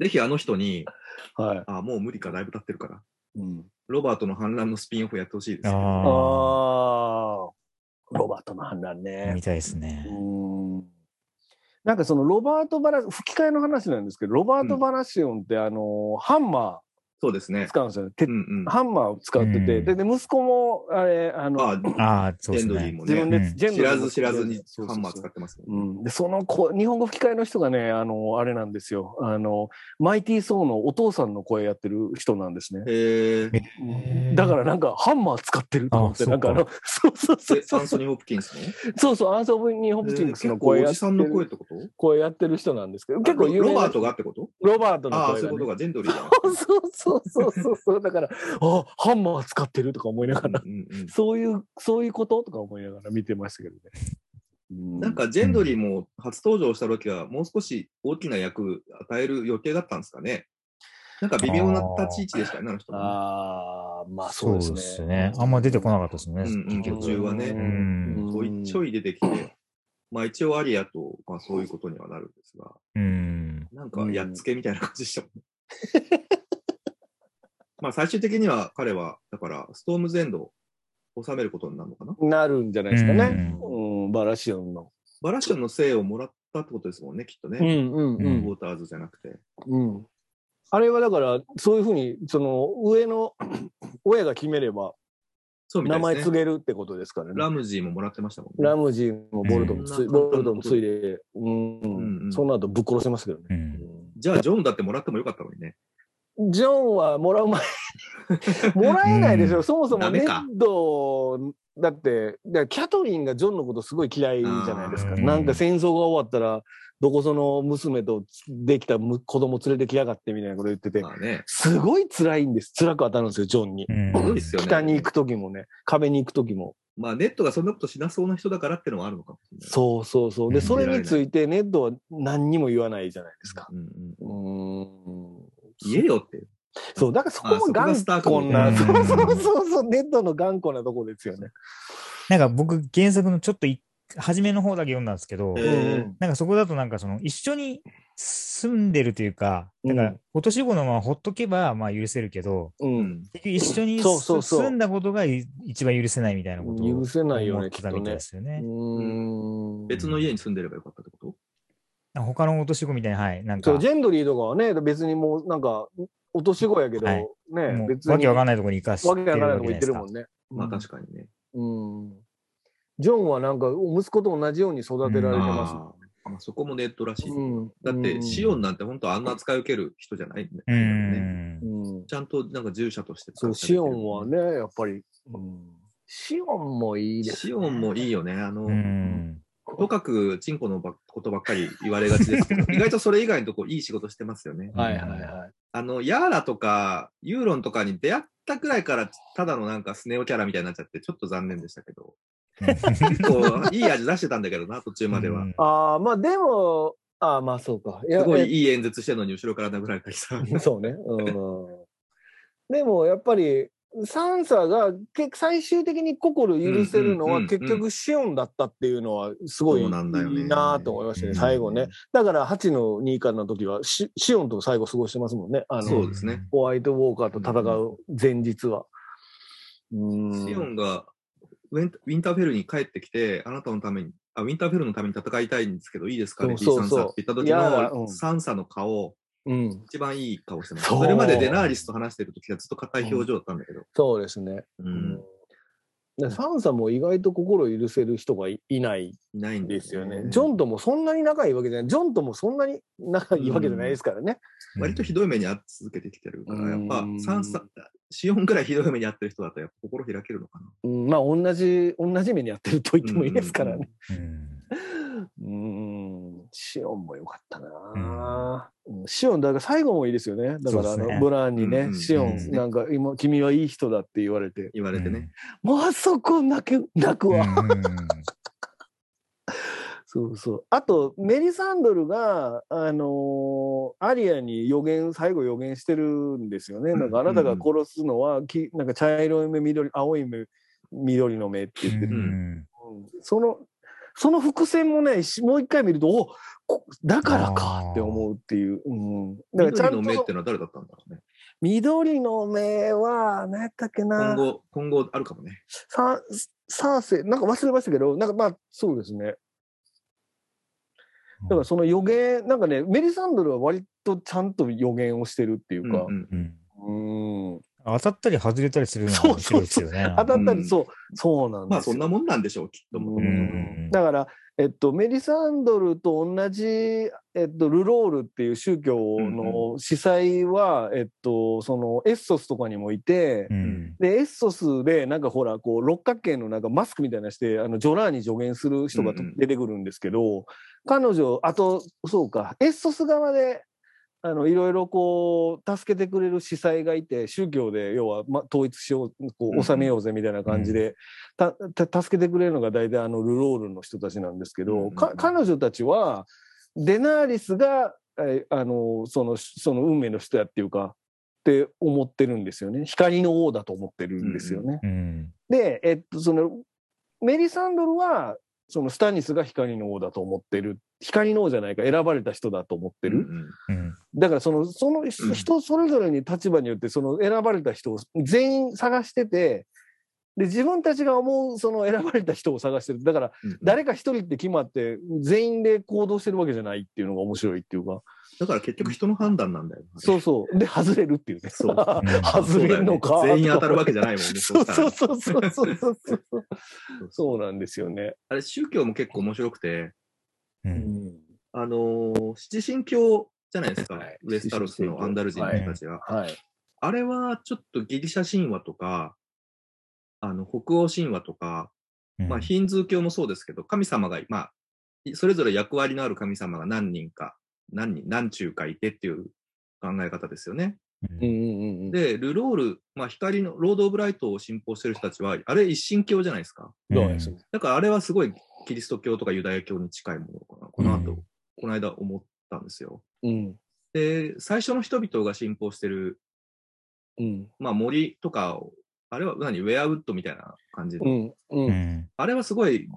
ぜひあの人に、はい。あ、もう無理か、だいぶ経ってるから。うん、ロバートの反乱のスピンオフやってほしいですああ、ロバートの反乱あ。ね見。たいですね。うん。なんかそのロバート・バラ、吹き替えの話なんですけど、ロバート・バラシオンってあの、ハンマーそうですね。使うんですようんうん。ハンマーを使ってて、うん。で、で息子も、あれ、あの、あ、ああ、そうですね。ジェンドリーも自分で、うん。ジェンド知らず知らずにハンマー使ってますね。うん、でその子日本語吹き替えの人がねあのあれなんですよ。あのマイティー・ソーのお父さんの声やってる人なんですね、へえ。うん。だからなんかハンマー使ってると思ってあなんか (laughs) あのそうそうそう。えそうアンソニー・ホプキンスの？そうそうアンソニー・ホプキンスのえー声やって結構おじさんの声っるてこと声やってる人なんですけど結構有名なロバートがってことロバートのああ、声が、ね、そういうことが、ジェンドリーだ。そうそうそうそうそうだからあハンマー使ってるとか思いながら、うんうんうんそういうそういうこととか思いながら見てましたけどね、うんなんかジェンドリーも初登場した時はもう少し大きな役与える予定だったんですかね。なんか微妙な立ち位置でしたよね、あの人もね。ああまあそそううでですすねね。あんま出てこなかったですね。うん途中はねうん。ちょいちょい出てきて、まあ一応アリアと、まあそういうことにはなるんですが、うん。なんかやっつけみたいな感じでしたもんね。(laughs) まあ最終的には彼は、だからストームズエンドを収めることになるのかな？なるんじゃないですかね。ううん、バラシオンの。バラシオンの生をもらったってことですもんね、きっとね。んうんうウォーターズじゃなくて。うん。あれはだから、そういうふうに、その、上の (clears throat) 親が決めれば、名前そうみたいですね。告げるってことですからね。ラムジーももらってましたもんね。ラムジーもボルトもつい、うんボルトもついで、うん、うんうんその後ぶっ殺せますけどね。うん。じゃあ、ジョンだってもらってもよかったのにね。ジョンはもらう前、(laughs) もらえないでしょ、うんそもそもネッド、だって、キャトリンがジョンのことすごい嫌いじゃないですか。あーなんか戦争が終わったら、どこその娘とできたむ子供連れてきやがってみたいなこと言ってて、まあね。すごい辛いんです。辛く当たるんですよ、ジョンに。うん。北に行く時もね、壁に行く時も。まあ、ネットがそんなことしなそうな人だからってのはあるのかもしれない。そうそうそう。で、うんそれについてネットは何にも言わないじゃないですか。うんうん。言えよって。そう、だからそこも頑固な、うんそうそうそうそう、ネットの頑固なとこですよね。なんか僕原作のちょっとい初めの方だけ読んだんですけど、えーなんかそこだとなんかその一緒に住んでるというか、だからうん落とし子のままほっとけばまあ許せるけど、う。うんん。結局一緒にそうそうそう住んだことがい一番許せないみたいなことを許せないよね思ってたみたいですようね。別の家に住んでればよかったってこと他の落とし子みたいな、はい、なんかそう、、ジェンドリーとかはね、別にもうなんか、落とし子やけど、はいね別に。わけわかんないところに行かしてるわけわかんないわとこ行ってる。もんね。まあうん確かにね。うん。ジョンはなんか、息子と同じように育てられてます。あーまあそこもネットらしい。うん。だって、シオンなんて本当あんな扱い受ける人じゃないんだようね。ん。うん。ちゃんとなんか従者として使そう、シオンはね、やっぱり、うん。シオンもいいです、シオンもいいよね。あの、うん。とかくチンコのばことばっかり言われがちですけど、(laughs) 意外とそれ以外のとこいい仕事してますよね。はいはいはい。あの、ヤーラとかユーロンとかに出会ったくらいから、ただのなんかスネ夫キャラみたいになっちゃって、ちょっと残念でしたけど、結構いい味出してたんだけどな、途中までは。うんああ、まあでも、ああ、まあそうか。いすごいえいい演説してるのに後ろから殴られたりさ。そうね。うん。でもやっぱり、サンサが結最終的に心許せるのうんうんうんうんは結局シオンだったっていうのはすごいいいなと思いましたね、うん最後ね。だから8の2巻の時はシシオンと最後過ごしてますもんね。あの、そうですね。ホワイトウォーカーと戦う前日は。うん。シオンがウェンウィンターフェルに帰ってきて、あなたのために、あウィンターフェルのために戦いたいんですけど、いいですかレディそうそうサンサって言った時のサンサの顔、うん。一番いい顔してます。それまでデナーリスと話してる時はずっと硬い表情だったんだけど。そうですね。う。うんん。でサンサも意外と心許せる人がいいないいないんだですよね。ジョンともそんなに仲いいわけじゃない。ジョンともそんなに仲いいわけじゃないですからね。割とひどい目に遭い続けてきてるから、やっぱうんサンサ、シオンぐらいひどい目に遭ってる人だとやっぱ心開けるのかな。うん、まあ同じ、同じ目にやってると言ってもいいですからね。うんうん、シオンもよかったな、うん。シオン、だから最後もいいですよね。だからあの、ねブラーンにね、うんうん。シオン、うん。なんか今、君はいい人だって言われて、言われてね。もうあそこ泣く、泣くわ。(laughs) そうそう。あと、メリサンドルが、あのーアリアに予言、最後予言してるんですよね。なんかあなたが殺すのは、きなんか茶色い目、緑、青い目、緑の目って言ってて、うん。うん。その、その伏線もね、しもう一回見ると、おこだからかって思うっていう。うん、だからちゃんと緑の目ってのは誰だったんだろうね。緑の目は、何やったっけな今。後、今後あるかもね。さ、サーセイ、なんか忘れましたけど、なんかまあ、そうですね。だからその予言、なんかね、メリサンドルは割とちゃんと予言をしてるっていうか、うんうんうんうん当たったり外れたりするのが面白いですよね。当たったり、う。ん。そう、そうなんですよ。まあそんなもんなんでしょう、きっと。うんう。んだから、えっと、メリサンドルと同じ、えっと、ルロールっていう宗教の司祭は、えっと、そのエッソスとかにもいて、うん。で、エッソスで、なんかほら、こう、六角形のなんかマスクみたいなのして、あの、ジョラーに助言する人がうんうん。出てくるんですけど、彼女、あと、そうか、エッソス側で、あの、いろいろこう、助けてくれる司祭がいて、宗教で、要は、ま、統一しよう、こう、うんうん収めようぜみたいな感じで、た、た、助けてくれるのが大体あの、ルロールの人たちなんですけど、うん彼女たちは、デナーリスが、えあの、その、その運命の人やっていうか、って思ってるんですよね。光の王だと思ってるんですよね。うんで、えっと、その、メリサンドルは、そのスタニスが光の王だと思ってる。光の王じゃないか、選ばれた人だと思ってる。うんうんうんだからその、その人それぞれに立場によって、その選ばれた人を全員探してて、で、自分たちが思うその選ばれた人を探してる。だから、うん誰か一人って決まって、全員で行動してるわけじゃないっていうのが面白いっていうか。だから結局人の判断なんだよ。そうそう。で、外れるっていうね。そう (laughs) 外れるのか。全員当たるわけじゃないもんね。そうそうそうそうそうなんですよね。あれ、宗教も結構面白くて、ううんん。あのー七神教じゃないですか。はいウエスタロスのアンダル人の人たちが。はい。あれはちょっとギリシャ神話とか、あの、北欧神話とか、まあ、ヒンズー教もそうですけど、神様が、まあ、それぞれ役割のある神様が何人か、何人、何中かいてっていう考え方ですよね。うんうんうんうん。で、ルロール、まあ、光の、ロード・オブ・ライトを信奉してる人たちは、あれ一神教じゃないですか。そうですね。だからあれはすごいキリスト教とかユダヤ教に近いものかな。この後、うんこの間思ったんですよ。うん。で、最初の人々が信奉してる、うん。まあ森とかを、あれは何ウェアウッドみたいな感じの。うん。う。うんんあれはすごい、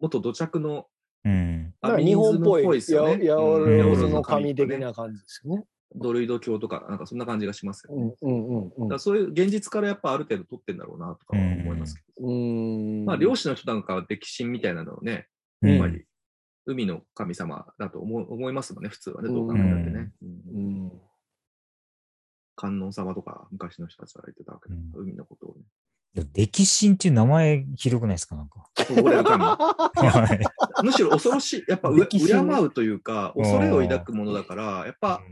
元土着のうん日本っぽい、ですやよね。やおろずうんの神的ねな感じですよね。ドルイド教とか、なんかそんな感じがしますよね。うんうんうんだからそういう現実からやっぱある程度取ってんだろうなとかは思いますけど。うん。うん。まあ漁師の人なんかは歴史みたいなのをね、うんやっぱり海の神様だと思う思いますもんね、普通はね、どう考えたってね。うんうん。観音様とか昔の人たちは言ってたわけだ、うん海のことをね。歴史っていう名前広くないですかなんか。むしろ恐ろしい、やっぱ敬うというか、恐れを抱くものだから、やっぱ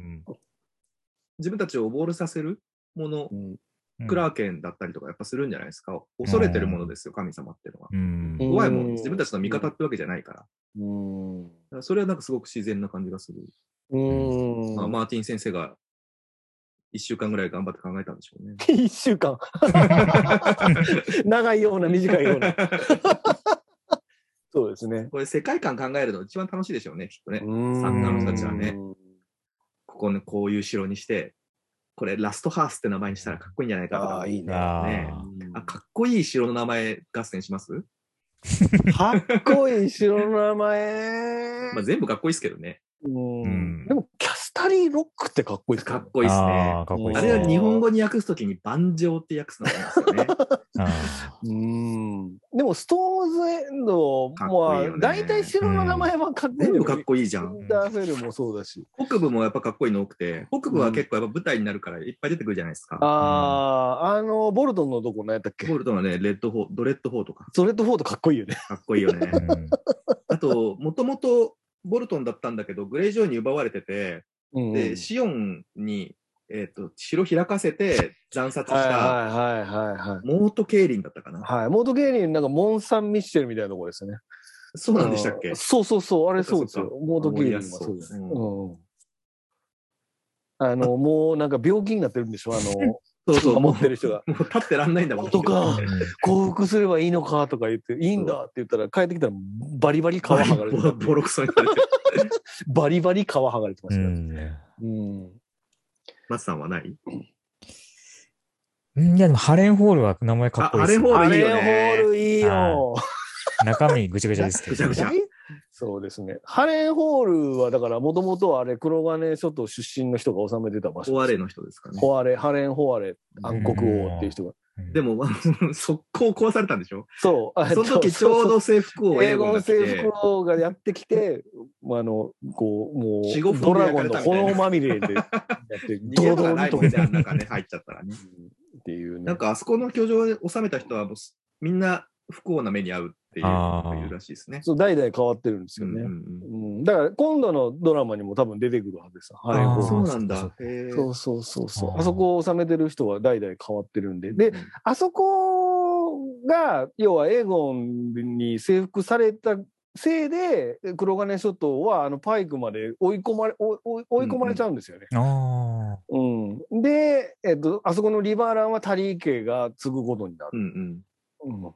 自分たちを溺れさせるもの、うんクラーケンだったりとかやっぱするんじゃないですか。恐れてるものですよ、神様っていうのは。怖いもん、自分たちの味方ってわけじゃないから。うん。だからそれはなんかすごく自然な感じがする。マーティン先生が一週間ぐらい頑張って考えたんでしょうね。(laughs) 一週間。(laughs) 長いような短いような。(laughs) そうですね。これ世界観考えるの一番楽しいでしょうね、きっとね。作家の人たちはねここね、こういう城にして、これラストハースって名前にしたらかっこいいんじゃないかとか。ああ、いいね。あねーあ、かっこいい城の名前合戦します、かっこいい城の名前。まあ、全部かっこいいですけどね。うんうんでも、キャスタリーロックってかっこいいですかかっこいいですねあ。ーかっこいいあですね。れは日本語に訳すときに万丈って訳すのすよね。あ (laughs) うん。でも、ストーンズエンドも、大体城の名前はかっこいい全部かっいこいいじゃイん。ンターフェルもそうだし。北部もやっぱかっこいいの多くて、北部は結構やっぱ舞台になるからいっぱい出てくるじゃないですか。ああ、あの、ボルトンのとこ何やったっけ？ボルトンはね、レッドフォー、ドレッドフォートか、ドレッドフォートかっこいいよね。かっこいいよね。ーうんあと、もともとボルトンだったんだけど、グレイジョイに奪われてて、うんで、シオンに、えっ、と、城開かせて惨殺した。モート・ケイリンだったかな。はい。モート・ケイリンなんかモン・サン・ミッシェルみたいなとこですね。そうなんでしたっけ？そうそうそう、あれそうですよ。モート・ケイリンはそそううです。うんうん。あの、もうなんか病気になってるんでしょ？あの、そうそう、も持ってる人が。う、(laughs) もう立ってらんないんだもん。とか降伏すればいいのかとか言って、いいんだって言ったら、帰ってきたらバリバリ皮剥がれてたボロボロクソになれてる。バリバリ皮剥がれてまうしたよ。んうん。マスさんはない？うんいや、でもハレンホールは名前かっこいいですね。あハレンホールいいよねあれホールいいよ。中身ぐちゃぐちゃですけどぐちゃぐ。ちゃそうですね。ハレンホールは、だから、もともとあれ、黒金諸島出身の人が治めてた場所。ホアレの人ですかね。ホアレ、ハレン・ホアレ、暗黒王っていう人が。うんでも、(laughs) 速攻壊されたんでしょ？そう。その時ちょうど制服を英語の制服王がやってきて、まあ、あの、こう、もう、ドラゴンの炎まみれでやって、(laughs) 逃げ場がドロドロにないもんね、あん溶けて中ね、入っちゃったらね。っていうね。なんかあそこの居城を収めた人はもうすみんな不幸な目に遭うっていうのがいるらしいですね。そう、代々変わってるんですよね。うんうんうんうん、だから、今度のドラマにも多分出てくるはずですよ。ハレン・あーホール。そうなんそうだ。そうそうそうそう。あそこを治めてる人は代々変わってるんで。で、うんあそこが、要はエーゴンに征服されたせいで、黒金諸島はあのパイクまで追い込まれ、追い込まれちゃうんですよね。あうん。で、えっと、あそこのリバーランはタリー家が継ぐことになる。うんうん。うん。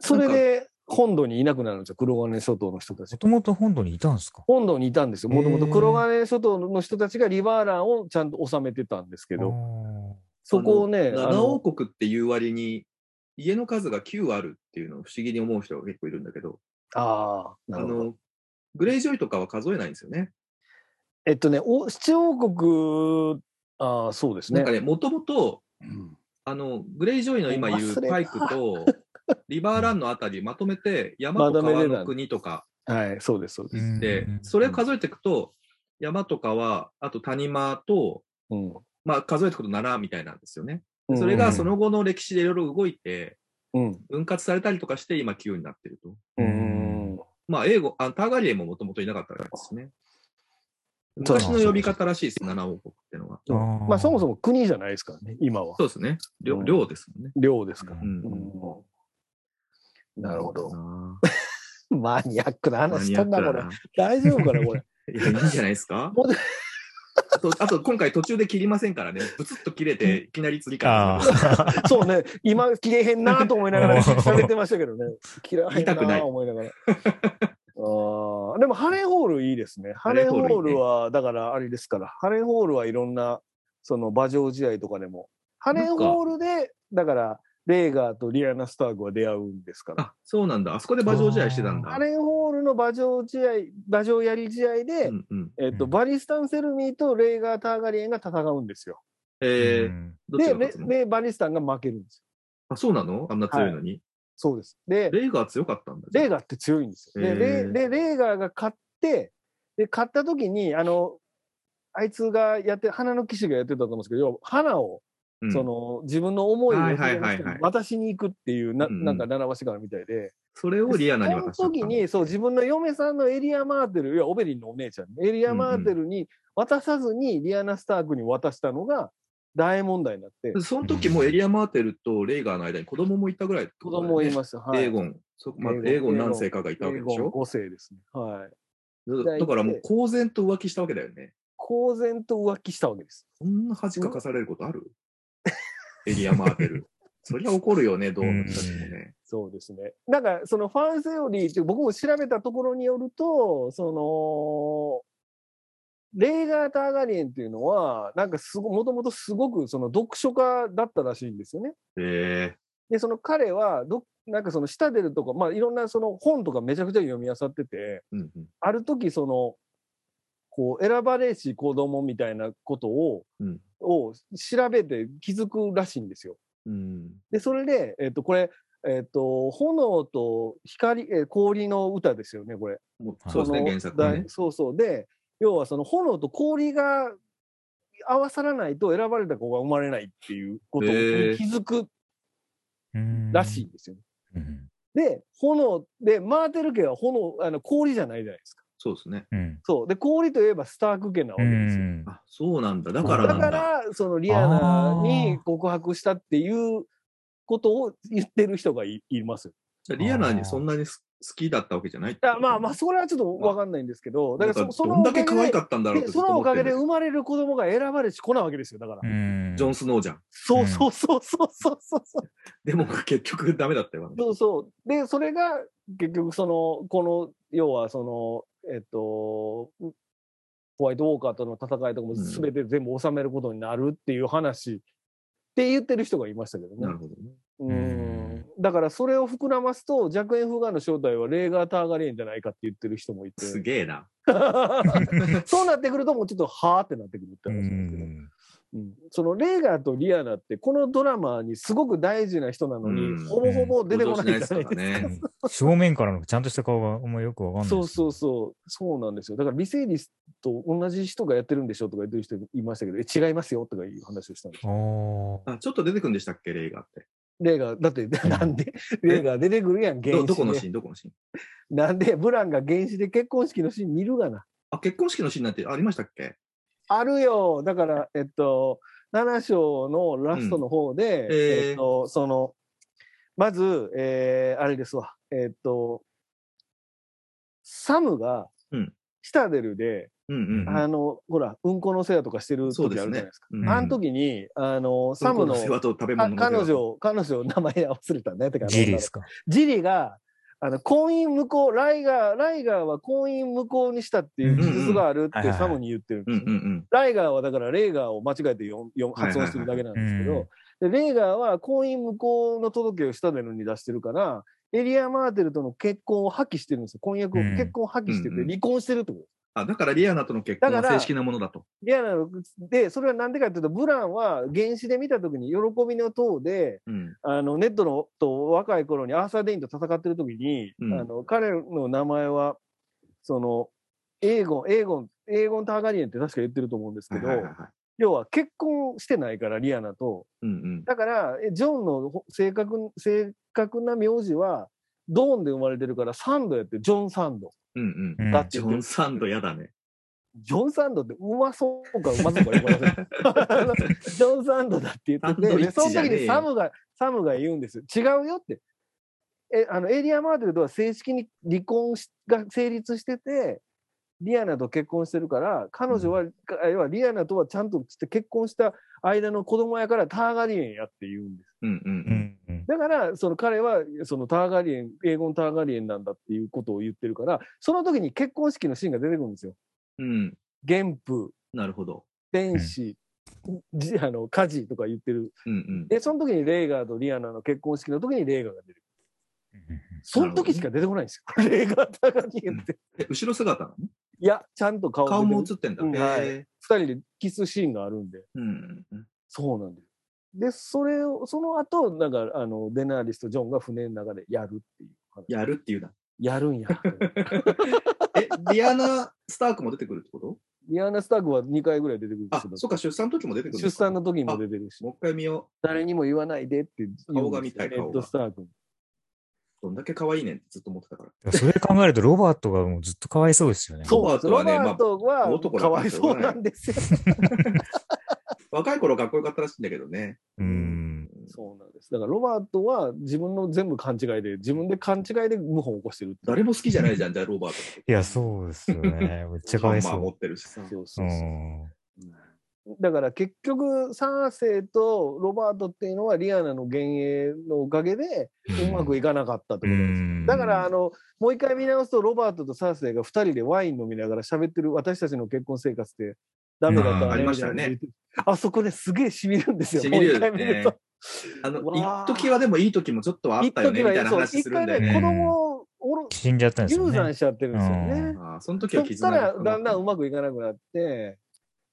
それで、本土にいなくなるんですよ、黒金諸島の人たあ。ちも。ともと本土にいたんですか？本土にいたんですよ。もともとくろがね諸島の人たちがリバーランをちゃんと治めてたんですけど、あそこをね、七王国っていう割に、家の数が9あるっていうのを不思議に思う人が結構いるんだけど、ああ、なあるほど。の、グレイジョイとかは数えないんですよね。えっとね、お七王国、ああ、そうですね。なんかね、もともと、うんあの、グレイジョイの今いる忘れたパイクと、リバーランのあたりまとめて、山と川の国とかはい、そうです、そうです。で、それを数えていくと、山と川、あと谷間と、うん。まあ数えていくと7みたいなんですよね。それがその後の歴史でいろいろ動いて、うん、分割されたりとかして今9になってると。うん。まあ英語、あターガリエンももともといなかったわけですね。そう昔の呼び方らしいです、七王国っていうのは。まあ、そもそも国じゃないですからね、今は。そうですね。領ですもんね。領ですから。なるほど。な (laughs) マニアックな話したんだ、これ。大丈夫かな、これ。(laughs) いや、いいんじゃないですか？あと、あと今回途中で切りませんからね。ブツッと切れて、いきなり釣りあかー (laughs) そうね、今、切れへんなと思いながらうん喋ってましたけどね。切らへんないな思いながら。あーでも、ハレンホールいいですね。ハレンホールは、だからあれですから、ハレンホールはいろんな、その馬上試合とかでも、ハレンホールで、だから、レーガーとリアナ・スタークは出会うんですから。あ、そうなんだ。あそこで馬上試合してたんだ。ハレンホールの馬上試合、馬上やり試合で、うんうん。えっと、うんバリスタン・セルミーとレーガー・ターガリエンが戦うんですよ。えー、うんで、バリスタンが負けるんですよ。あ、そうなの？あんな強いのに。そうです。で、レイガー強かったんだ。レーガーって強いんですよ。で、レでレーガーが勝って、で、勝った時に、あの、あいつがやって、花の騎士がやってたと思うんですけど、花を、うん。その、自分の思いを渡しに行くっていう、ななんか習わしがあるみたいで、それをリアナに渡した。その時に、そう、自分の嫁さんのエリア・マーテル、いや、オベリンのお姉ちゃん、エリア・マーテルに渡さずに、リアナ・スタークに渡したのが大問題になって、その時もエリア・マーテルとレイガーの間に子供もいたぐらいって子供いました。はい。エーゴン。そまあ、エーゴン何世かがいたわけでしょ？5世ですね。はい。だだからもう公然と浮気したわけだよね。公然と浮気したわけです。そんな恥かかされることある？エリア・マーテル。そりゃ怒るよね、どうの人たちもね。そうですね。なんか、そのファンセオリーって僕も調べたところによると、その、レーガー・ターガリエンっていうのは、なんかすご、もともとすごくその読書家だったらしいんですよね。へえで、その彼は、どなんかそのシタデルとか、まあいろんなその本とかめちゃくちゃ読み漁ってて、うんうんある時その、こう、選ばれし子供みたいなことを、うんを調べて気づくらしいんですよ。うんで、それで、えっ、と、これ、えっ、と、炎と光、えー氷の歌ですよね、これ。そうですね、の原作だね。そうそう。で、要はその炎と氷が合わさらないと選ばれた子が生まれないっていうことに気づくうんらしいんですよ、ねうん。で、炎、で、マーテル家は炎、あの氷じゃないじゃないですか。そうですね。うん。そう。で、氷といえばスターク家なわけうですよ。ん。あ、そうなんだ。だからなんだ。だから、そのリアナに告白したっていうことを言ってる人がいいますよ。じゃあリアナにそんなにす好きだったわけじゃないあまあまあ、それはちょっとわかんないんですけど、だからそそのどんだけおかげで可愛かったんだろうそのおかげで生まれる子供が選ばれし子なわけですよ、だから。ジョン・スノーじゃん。そうそうそうそうそうそうそう。でも結局ダメだったよ。そうそう。で、それが結局その、この、要はその、えっと、ホワイトウォーカーとの戦いとかも全て全部収めることになるっていう話って言ってる人がいましたけどね。なるほどね。うんだからそれを膨らますと、弱円フガンの正体はレーガー・ターガリエンじゃないかって言ってる人もいて。すげえな。(laughs) そうなってくるともうちょっとはーってなってくるってう話なんですけど。ん。うんそのレーガーとリアナってこのドラマにすごく大事な人なのに、うんほぼほぼ出てこないじゃないですか。ね。正面からのちゃんとした顔があんまよくわかんない。そうそうそう、そうなんですよ。だからリセイリスと同じ人がやってるんでしょとか言ってる人いましたけど、え違いますよとかいう話をしたんです。あ、ちょっと出てくるんでしたっけ、レイガーって。レーガー、だってなんで、レーガー出てくるやん、原ど始で。どこのシーン？どこのシーン？なんで、ブランが原始で結婚式のシーン見るがな？あ、結婚式のシーンなんてありましたっけ？あるよ。だから、えっと、7章のラストの方で、うんえーえっと、その、まず、えーあれですわ。えっと、サムがうん、シタデルで、うんうんうん。あの、ほら、うんこの世話とかしてるそうですね時あるじゃないですか。うんあの時に、あの、サムの、彼女、彼女、名前忘れたね。てかジリですか？ジリが、あの、婚姻無効、ライガー、ライガーは婚姻無効にしたっていう記述があるってサムに言ってるんですよ。ライガーはだからレーガーを間違えて読ん読ん発音してるだけなんですけはいはいど、でレーガーは婚姻無効の届けをしたでのに出してるから、エリア・マーテルとの結婚を破棄してるんですよ。婚約を、うん結婚を破棄してて離婚してるってこと。あ、だからリアナとの結婚は正式なものだと。リアナので、それはなんでかっていうと、ブランは原始で見たときに喜びの塔で、うん。あのネットのと若い頃にアーサー・デインと戦ってる時に、うんあの彼の名前はそのエーゴンエーゴンエーゴン・ターガリエンって確か言ってると思うんですけど、はいはいはいはい要は結婚してないからリアナとうんうん。だからえジョンのほ正確正確な名字はドーンで生まれてるからサンドやってジョン・サンドうんうん。うんだってジョン・サンドやだね。ジョン・サンドってうまそうかうまそうかよくわかんない (laughs) ジョン・サンドだって言ってて、その時にサムが、サムが言うんですよ。違うよって。え、あの、エリア・マーテルとは正式に離婚しが成立してて、リアナと結婚してるから、彼女は、あ要はリアナとはちゃんとして結婚した間の子供やからターガリエンやって言うんです。うんうんううん。んうん。だから、その彼は、そのターガリエン、英語のターガリエンなんだっていうことを言ってるから、その時に結婚式のシーンが出てくるんですよ。うん。原風、なるほど。天使、じあの家事とか言ってる。うんうん。で、その時にレーガーとリアナの結婚式の時にレーガーが出る。その時しか出てこないんですよ。レーガーとターガリエンって。え、後ろ姿なの？いや、ちゃんと顔顔も映ってんだ。うんへはいえ。二人でキスシーンがあるんで。うんうん。そうなんです。で、それを、その後、なんか、あの、デナーリスとジョンが船の中でやるっていう話。やるっていうな。やるんや。(laughs) え、ディアナ・スタークも出てくるってこと？リアナ・スタークは2回ぐらい出てくるんであすけ、どそっか、出産の時も出てくる出産の時にも出てるし、もう一回見よ誰にも言わないでって言うんですよ顔が見たいネット・顔がスターク。どんだけ可愛いねんってずっと思ってたから。それ考えると、ロバートがもうずっとかわいそうですよね。ロロバートはまあは男だかわいそうなんですよ。(laughs) 若い頃かっこよかったらしいんだけどね。うん。そうなんです。だからロバートは自分の全部勘違いで、自分で勘違いで謀反を起こしてる誰も好きじゃないじゃん、じゃあロバート。いや、そうですよね。めっちゃかわいそハンマー持ってるしさ。そうう。そううそう。ん。だから結局、サーセイとロバートっていうのはリアナの幻影のおかげでうまくいかなかったってことです。んだから、あの、もう一回見直すと、ロバートとサーセイが二人でワイン飲みながら喋ってる私たちの結婚生活ってダメだったありましたよねあそこですげえ染みるんですよ。ねもう一回見ると。一時はでもいい時もちょっとはあったよね、みたいなそう話す一回ね、るんだよね。子供をおろ死んじゃったんですよね。流産しちゃってるんですよね。ああその時そっかは絆らだんだんうままくいかなくなって、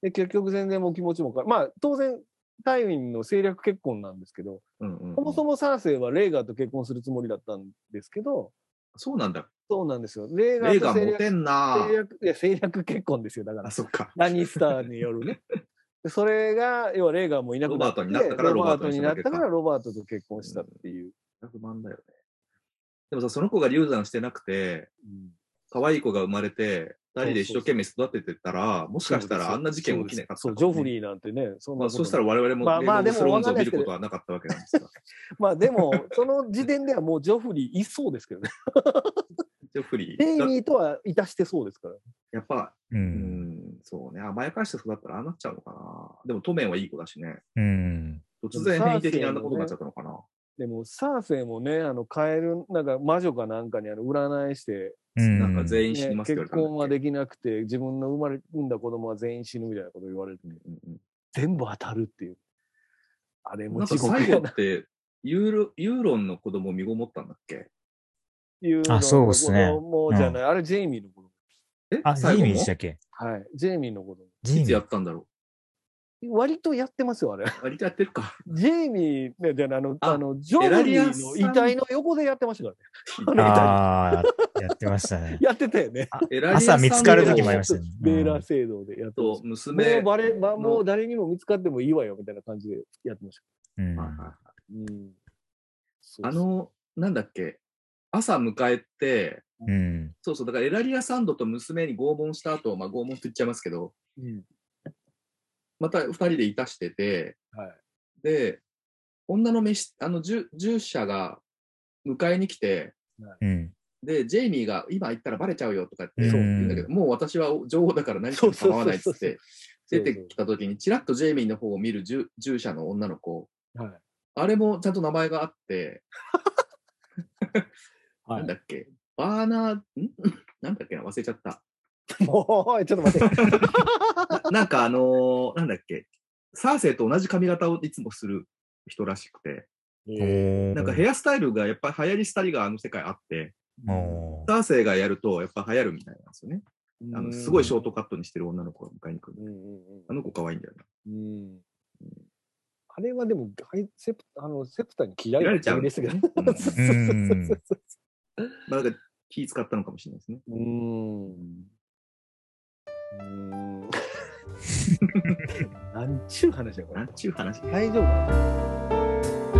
で、結局全然もう気持ちもか、まあ当然、タイウィンの政略結婚なんですけど、うんうんうんそもそもサーセイはレーガーと結婚するつもりだったんですけど、そうなんだ。そうなんですよ。レーガレーと政略テんな政略、いや、政略結婚ですよ。だからあ、、そっか。ラニスターによるね。でそれが、要はレーガーもいなくなって、ロバートになったからロバートと結婚したっていう。不満だよね。でもさ、その子が流産してなくて、可愛い子が生まれて、二人で一生懸命育ててたら、もしかしたらあんな事件起きなかったねジョフリーなんてね、そんなまあ、そしたら我々もまあまあゲームオブスローンズを見ることはなかったわけなんですが。まあ (laughs) でも、その時点ではもうジョフリーいそうですけどね。ジョフリデイー。だミーとはいたしてそうですから。やっぱ、う。うんん、そうね。甘やかして育ったらああなっちゃうのかな。でも、トメンはいい子だしね。うん。突然変異的にあんなことになっちゃったのかな。でも、サーセイもね、あの、カエル、なんか魔女かなんかにあの占いして、うん。なんか全員ね死にますって結婚はできなくて、自分の生まれ、産んだ子供は全員死ぬみたいなこと言われて、うんうんうん全部当たるっていう。あれもなんか地獄最。後って、ユーロ、ユーロンの子供を身ごもったんだっけ？いうあそうっすねもうじゃない、あれジェイミーの子供。え？あ、ジェイミーでしたっけ？はい。ジェイミーの子供。いつや。ったんだろ割とやってますよ、あれ。う。割とやってるか。ジェイミー、ね、じゃああの、ああの、ジョーリアさんの遺体の横でやってましたからね。ああ、やってましたね。(laughs) やってたよね。エラリアさん朝見つかる時もありましたね。ベーラー制度でやってまとした。も娘。うバレ、ま、のもう誰にも見つかってもいいわよ、みたいな感じでやってました。うんうん。あ、の、なんだっけ、朝迎えて、うん。そうそう、だからエラリア・サンドと娘に拷問した後、まあ拷問って言っちゃいますけど、うん。また二人でいたしてて、はい。で、女の飯、あの、従従者が迎えに来て、うん。で、ジェイミーが今行ったらバレちゃうよとかってそう言うんだけど、もう私は女王だから何しても構わないっつって、出てきた時に、ちらっとジェイミーの方を見る従従者の女の子、はい。あれもちゃんと名前があって、(laughs) はなんだっけ、バーナー、ん？(laughs) なんだっけな、忘れちゃった。い。(laughs) もう、ちょっと待って。(laughs) ななんかあのーなんだっけ、サーセイと同じ髪型をいつもする人らしくて、なんかヘアスタイルがやっぱり流行り廃りがあの世界あって、もサーセイがやるとやっぱ流行るみたいなんですよね。あのすごいショート。トカットにしてる女の子が迎えに来る。うんうんあの子可愛いんだよな。うん。あれはでも、はいセプあのセプターに嫌い切られちゃうんでですけどなんか気使ったのかもしれないですね。うーん。うーん。(laughs) なんちゅう話やこれなん。ちゅう話？大丈夫